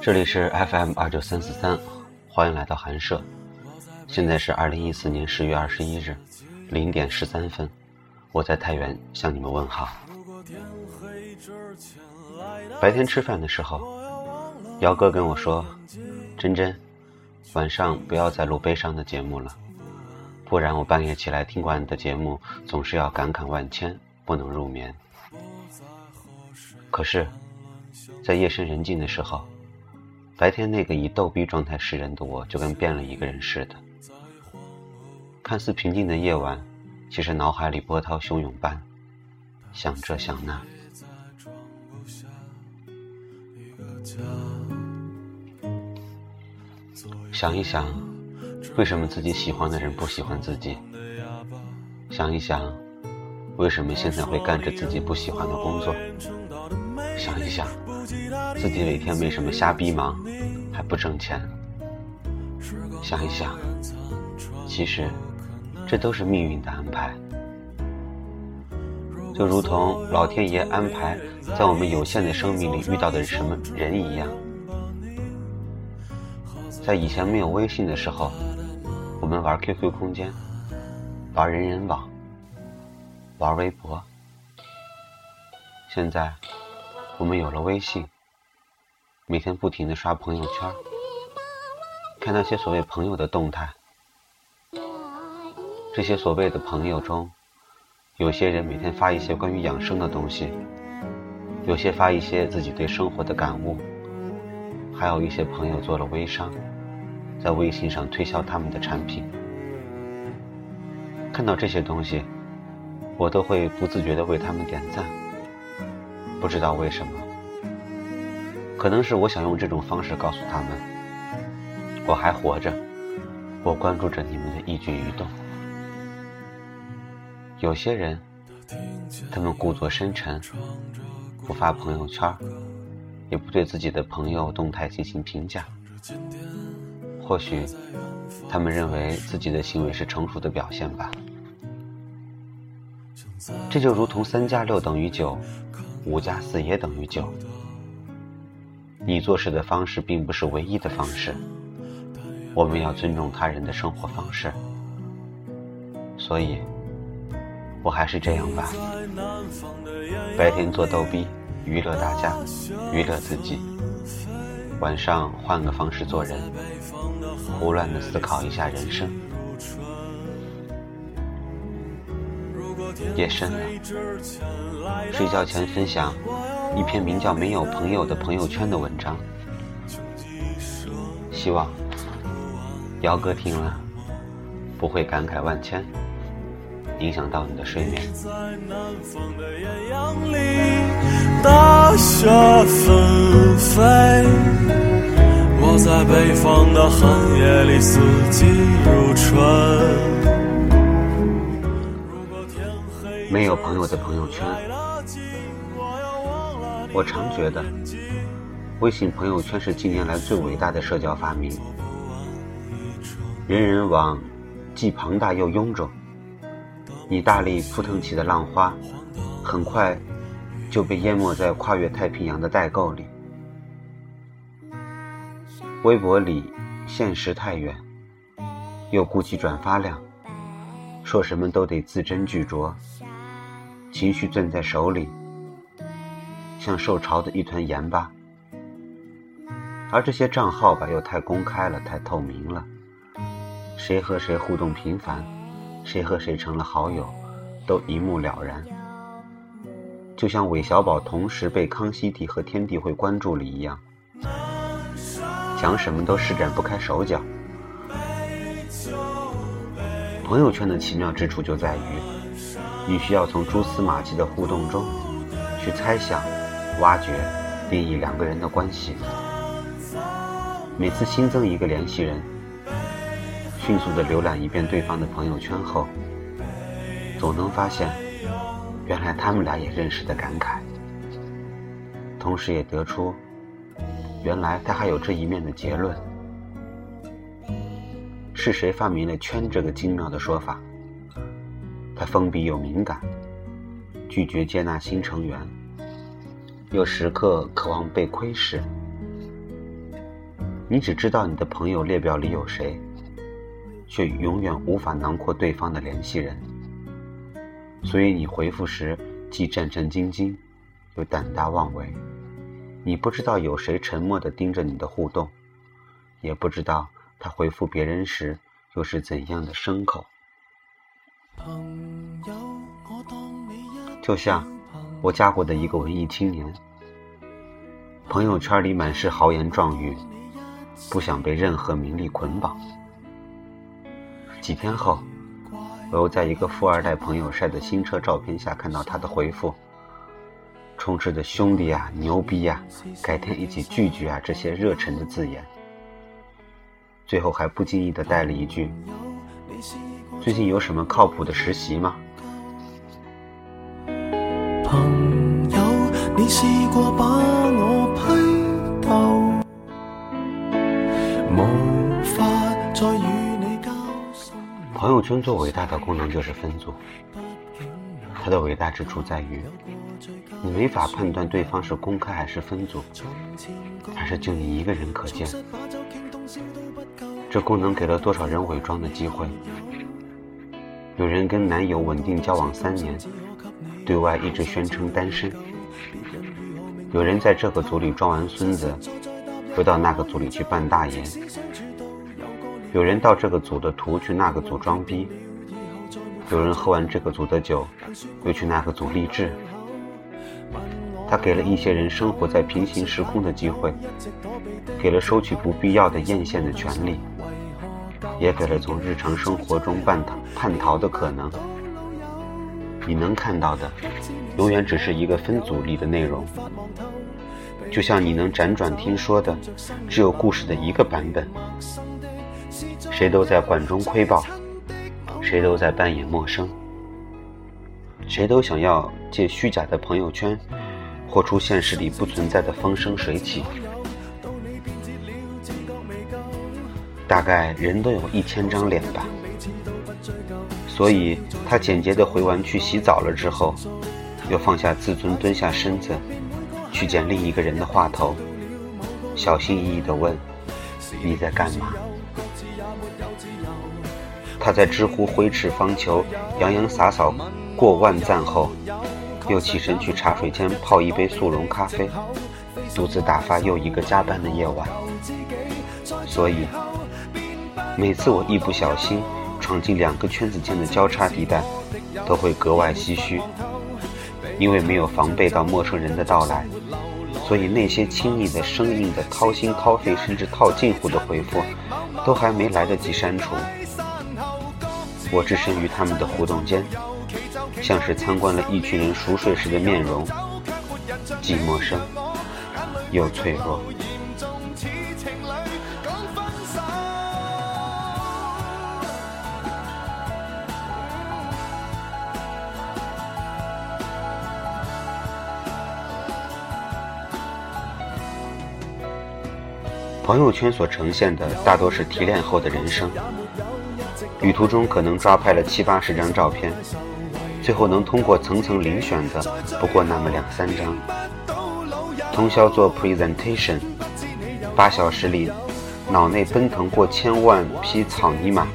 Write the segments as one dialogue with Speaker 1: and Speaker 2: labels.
Speaker 1: 这里是 FM 二九三四三，欢迎来到寒舍。现在是二零一四年十月二十一日零点十三分，我在太原向你们问好。白天吃饭的时候，姚哥跟我说：“真真，晚上不要再录悲伤的节目了，不然我半夜起来听完你的节目，总是要感慨万千，不能入眠。”可是，在夜深人静的时候，白天那个以逗逼状态示人的我，就跟变了一个人似的。看似平静的夜晚，其实脑海里波涛汹涌般，想这想那。想一想，为什么自己喜欢的人不喜欢自己？想一想，为什么现在会干着自己不喜欢的工作？想一想，自己每天为什么瞎逼忙，还不挣钱？想一想，其实这都是命运的安排，就如同老天爷安排在我们有限的生命里遇到的什么人一样。在以前没有微信的时候，我们玩 QQ 空间，玩人人网，玩微博。现在，我们有了微信，每天不停的刷朋友圈，看那些所谓朋友的动态。这些所谓的朋友中，有些人每天发一些关于养生的东西，有些发一些自己对生活的感悟，还有一些朋友做了微商。在微信上推销他们的产品，看到这些东西，我都会不自觉地为他们点赞。不知道为什么，可能是我想用这种方式告诉他们，我还活着，我关注着你们的一举一动。有些人，他们故作深沉，不发朋友圈，也不对自己的朋友动态进行评价。或许，他们认为自己的行为是成熟的表现吧。这就如同三加六等于九，五加四也等于九。你做事的方式并不是唯一的方式，我们要尊重他人的生活方式。所以，我还是这样吧。白天做逗逼，娱乐大家，娱乐自己。晚上换个方式做人，胡乱的思考一下人生。夜深了，睡觉前分享一篇名叫《没有朋友的朋友圈》的文章，希望姚哥听了不会感慨万千，影响到你的睡眠。大雪纷飞，我在北方的寒夜里四季如春。没有朋友的朋友圈，我常觉得，微信朋友圈是近年来最伟大的社交发明。人人网既庞大又臃肿，你大力扑腾起的浪花，很快。就被淹没在跨越太平洋的代购里。微博里现实太远，又顾及转发量，说什么都得字斟句酌，情绪攥在手里，像受潮的一团盐巴。而这些账号吧，又太公开了，太透明了，谁和谁互动频繁，谁和谁成了好友，都一目了然。就像韦小宝同时被康熙帝和天地会关注了一样，讲什么都施展不开手脚。朋友圈的奇妙之处就在于，你需要从蛛丝马迹的互动中，去猜想、挖掘、定义两个人的关系。每次新增一个联系人，迅速的浏览一遍对方的朋友圈后，总能发现。原来他们俩也认识的感慨，同时也得出，原来他还有这一面的结论。是谁发明了“圈”这个精妙的说法？他封闭又敏感，拒绝接纳新成员，又时刻渴望被窥视。你只知道你的朋友列表里有谁，却永远无法囊括对方的联系人。所以你回复时既战战兢兢，又胆大妄为。你不知道有谁沉默地盯着你的互动，也不知道他回复别人时又是怎样的牲口。就像我加过的一个文艺青年，朋友圈里满是豪言壮语。不想被任何名利捆绑。几天后，我又在一个富二代朋友晒的新车照片下看到他的回复，充斥着“兄弟啊，牛逼呀，改天一起聚聚啊”这些热忱的字眼。最后还不经意的带了一句：“最近有什么靠谱的实习吗？”朋友，你试过把我批斗？朋友圈最伟大的功能就是分组，它的伟大之处在于，你没法判断对方是公开还是分组，还是就你一个人可见。这功能给了多少人伪装的机会？有人跟男友稳定交往三年，对外一直宣称单身；有人在这个组里装完孙子，又到那个组里去扮大爷。有人到这个组的图去那个组装逼，有人喝完这个组的酒，又去那个组励志。他给了一些人生活在平行时空的机会，给了收取不必要的艳羡的权利，也给了从日常生活中叛逃叛逃的可能。你能看到的，永远只是一个分组里的内容，就像你能辗转听说的，只有故事的一个版本。谁都在管中窥豹，谁都在扮演陌生，谁都想要借虚假的朋友圈，活出现实里不存在的风生水起。大概人都有一千张脸吧，所以他简洁的回完去洗澡了之后，又放下自尊，蹲下身子，去捡另一个人的话头，小心翼翼的问：“你在干嘛？”他在知乎挥斥方遒、洋洋洒洒过万赞后，又起身去茶水间泡一杯速溶咖啡，独自打发又一个加班的夜晚。所以，每次我一不小心闯进两个圈子间的交叉地带，都会格外唏嘘，因为没有防备到陌生人的到来，所以那些亲密的、生硬的、掏心掏肺甚至套近乎的回复，都还没来得及删除。我置身于他们的互动间，像是参观了一群人熟睡时的面容，既陌生又脆弱。朋友圈所呈现的大多是提炼后的人生。旅途中可能抓拍了七八十张照片，最后能通过层层遴选的不过那么两三张。通宵做 presentation，八小时里脑内奔腾过千万匹草泥马，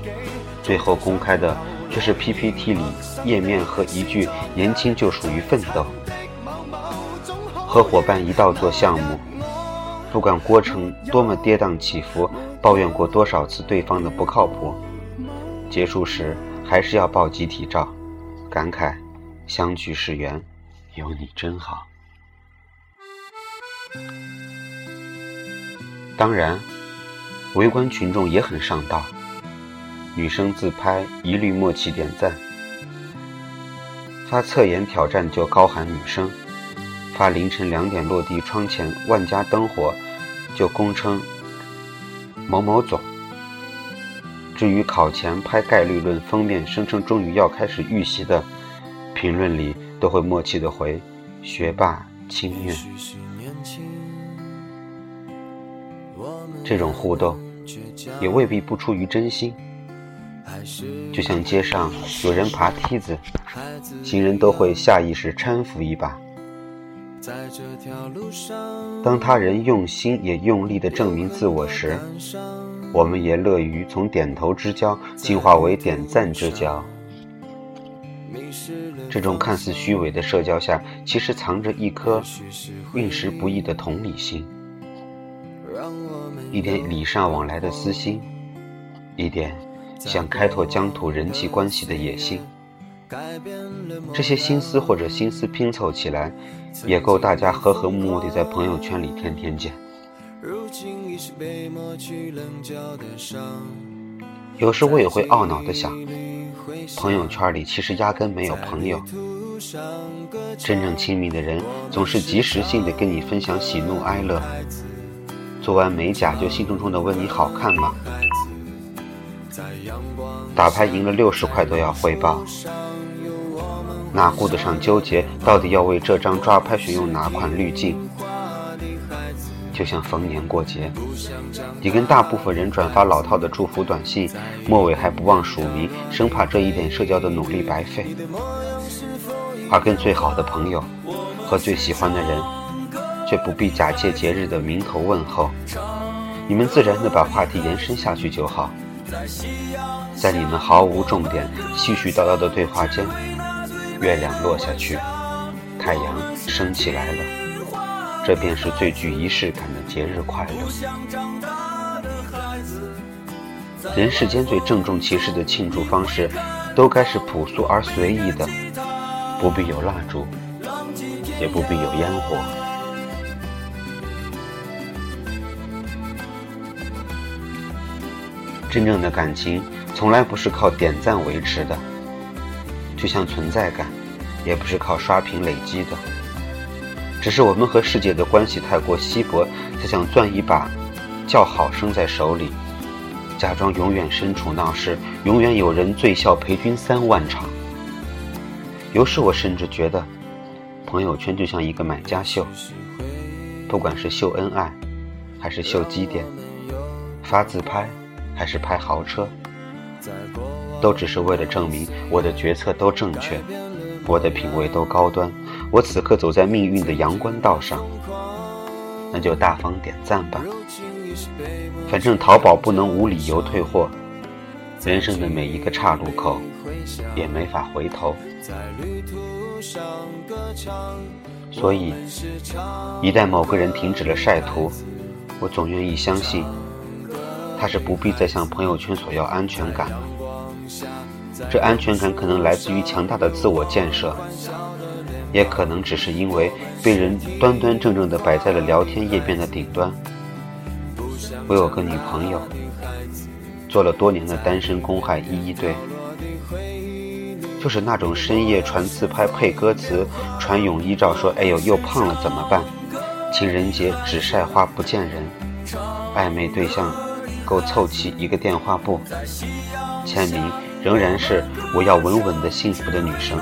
Speaker 1: 最后公开的却是 PPT 里页面和一句“年轻就属于奋斗”。和伙伴一道做项目，不管过程多么跌宕起伏，抱怨过多少次对方的不靠谱。结束时还是要抱集体照，感慨相聚是缘，有你真好。当然，围观群众也很上道，女生自拍一律默契点赞，发侧颜挑战就高喊女生，发凌晨两点落地窗前万家灯火就公称某某总。至于考前拍概率论封面，声称终于要开始预习的评论里，都会默契的回“学霸清愿”。这种互动也未必不出于真心，就像街上有人爬梯子，行人都会下意识搀扶一把。当他人用心也用力地证明自我时，我们也乐于从点头之交进化为点赞之交。这种看似虚伪的社交下，其实藏着一颗运时不易的同理心，一点礼尚往来的私心，一点想开拓疆土人际关系的野心。这些心思或者心思拼凑起来，也够大家和和睦睦地在朋友圈里天天见。有时我也会懊恼地想，朋友圈里其实压根没有朋友。真正亲密的人，总是及时性的跟你分享喜怒哀乐。做完美甲就兴冲冲地问你好看吗？打牌赢了六十块都要汇报。哪顾得上纠结，到底要为这张抓拍选用哪款滤镜？就像逢年过节，你跟大部分人转发老套的祝福短信，末尾还不忘署名，生怕这一点社交的努力白费。而跟最好的朋友和最喜欢的人，却不必假借节日的名头问候，你们自然的把话题延伸下去就好。在你们毫无重点、絮絮叨叨的对话间。月亮落下去，太阳升起来了，这便是最具仪式感的节日快乐。人世间最郑重其事的庆祝方式，都该是朴素而随意的，不必有蜡烛，也不必有烟火。真正的感情，从来不是靠点赞维持的。就像存在感，也不是靠刷屏累积的，只是我们和世界的关系太过稀薄，才想攥一把叫好声在手里，假装永远身处闹市，永远有人醉笑陪君三万场。有时我甚至觉得，朋友圈就像一个买家秀，不管是秀恩爱，还是秀积点，发自拍，还是拍豪车。都只是为了证明我的决策都正确，我的品味都高端，我此刻走在命运的阳关道上，那就大方点赞吧。反正淘宝不能无理由退货，人生的每一个岔路口也没法回头，所以一旦某个人停止了晒图，我总愿意相信。他是不必再向朋友圈索要安全感了，这安全感可能来自于强大的自我建设，也可能只是因为被人端端正正地摆在了聊天页面的顶端。我有个女朋友，做了多年的单身公害一一对，就是那种深夜传自拍配歌词，传泳衣照说“哎呦又胖了怎么办”，情人节只晒花不见人，暧昧对象。够凑齐一个电话簿，签名仍然是我要稳稳的幸福的女生。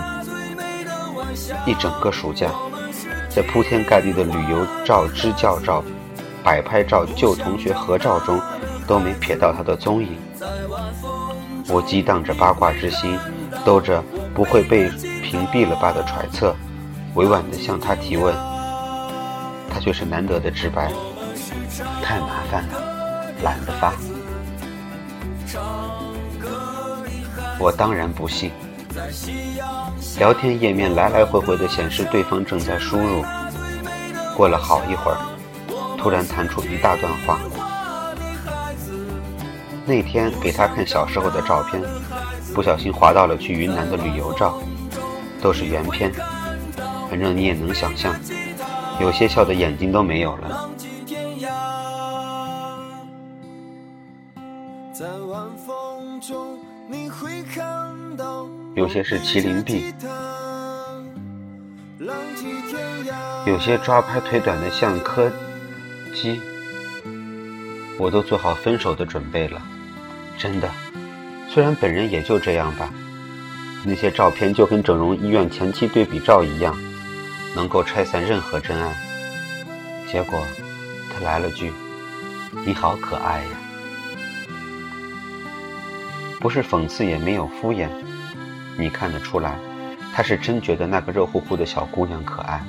Speaker 1: 一整个暑假，在铺天盖地的旅游照、支教照、摆拍照、旧同学合照中，都没瞥到她的踪影。我激荡着八卦之心，兜着不会被屏蔽了吧的揣测，委婉地向她提问，她却是难得的直白：太麻烦了。懒得发，我当然不信。聊天页面来来回回的显示对方正在输入，过了好一会儿，突然弹出一大段话。那天给他看小时候的照片，不小心滑到了去云南的旅游照，都是原片。反正你也能想象，有些笑的眼睛都没有了。有些是麒麟臂，有些抓拍腿短的像柯基，我都做好分手的准备了。真的，虽然本人也就这样吧。那些照片就跟整容医院前期对比照一样，能够拆散任何真爱。结果，他来了句：“你好可爱呀。”不是讽刺，也没有敷衍，你看得出来，他是真觉得那个热乎乎的小姑娘可爱。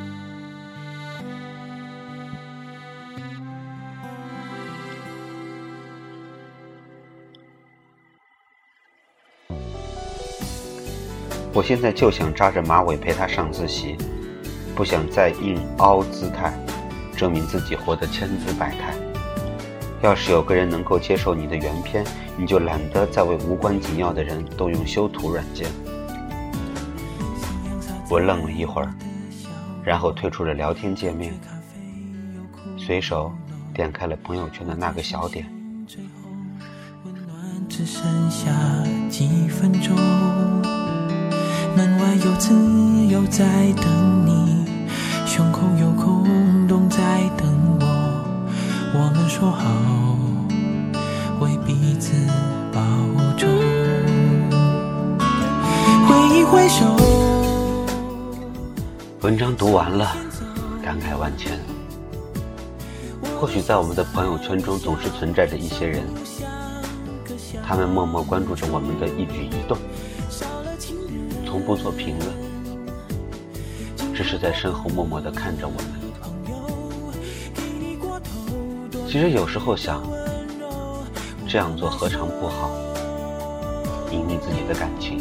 Speaker 1: 我现在就想扎着马尾陪她上自习，不想再硬凹姿态，证明自己活得千姿百态。要是有个人能够接受你的原片，你就懒得再为无关紧要的人动用修图软件。我愣了一会儿，然后退出了聊天界面，随手点开了朋友圈的那个小点。只剩下几分钟。门外有自由在等你，胸口有空洞在等。我们说好为彼此保重。挥一挥手。文章读完了，感慨万千。或许在我们的朋友圈中，总是存在着一些人，他们默默关注着我们的一举一动。从不做评论，只是在身后默默的看着我们。其实有时候想，这样做何尝不好？隐匿自己的感情，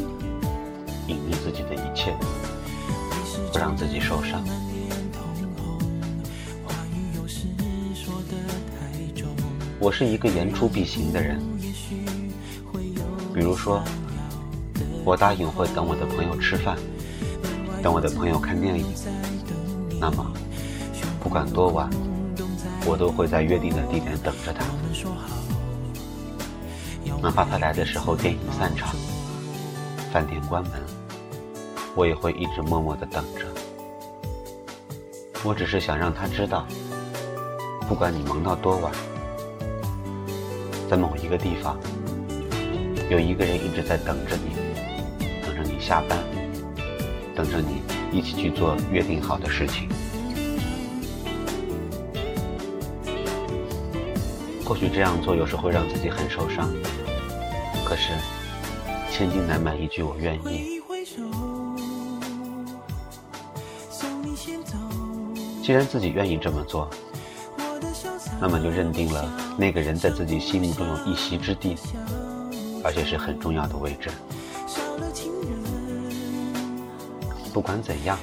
Speaker 1: 隐匿自己的一切，不让自己受伤。我是一个言出必行的人，比如说。我答应会等我的朋友吃饭，等我的朋友看电影。那么，不管多晚，我都会在约定的地点等着他。哪怕他来的时候电影散场，饭店关门，我也会一直默默的等着。我只是想让他知道，不管你忙到多晚，在某一个地方，有一个人一直在等着你。等着你下班，等着你一起去做约定好的事情。或许这样做有时会让自己很受伤，可是千金难买一句我愿意。既然自己愿意这么做，那么就认定了那个人在自己心目中有一席之地，而且是很重要的位置。不管怎样，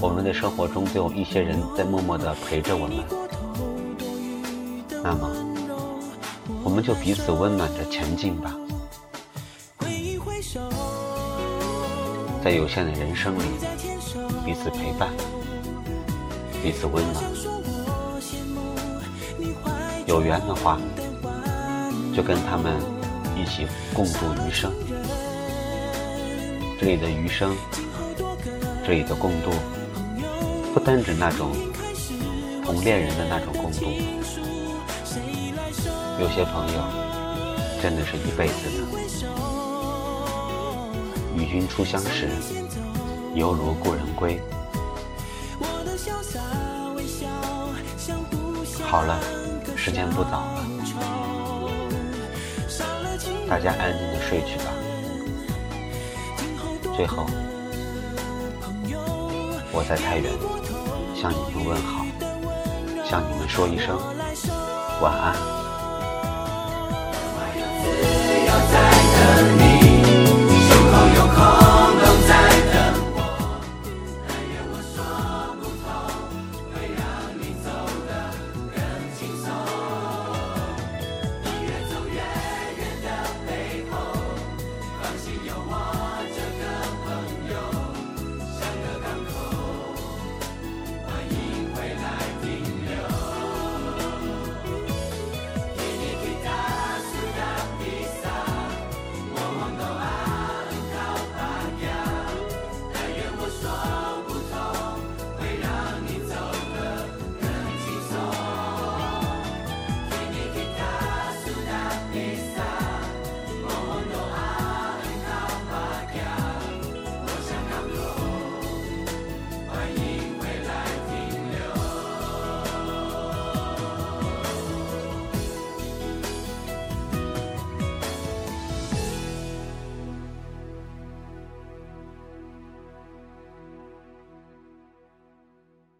Speaker 1: 我们的生活中都有一些人在默默的陪着我们。那么，我们就彼此温暖着前进吧。在有限的人生里，彼此陪伴，彼此温暖。有缘的话，就跟他们一起共度余生。这里的余生。这里的共度，不单指那种同恋人的那种共度，有些朋友真的是一辈子的。与君初相识，犹如故人归。好了，时间不早了，大家安静的睡去吧。最后。我在太原向你们问好，向你们说一声晚安。